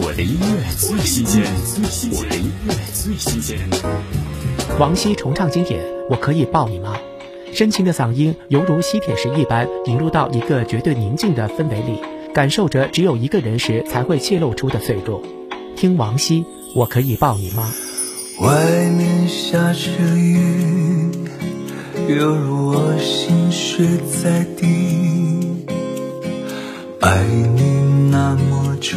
我的音乐最新鲜，我的音乐最新鲜。王希重唱经典《我可以抱你吗》，深情的嗓音犹如吸铁石一般，引入到一个绝对宁静的氛围里，感受着只有一个人时才会泄露出的脆弱。听王希《我可以抱你吗》。外面下着雨，犹如我心血在滴，爱你那么久。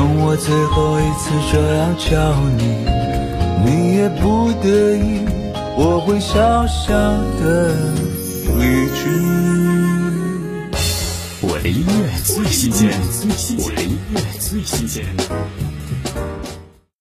容我最后一次这样叫你，你也不得已，我会小小的离去。我的音乐最新鲜，我的音乐最新鲜。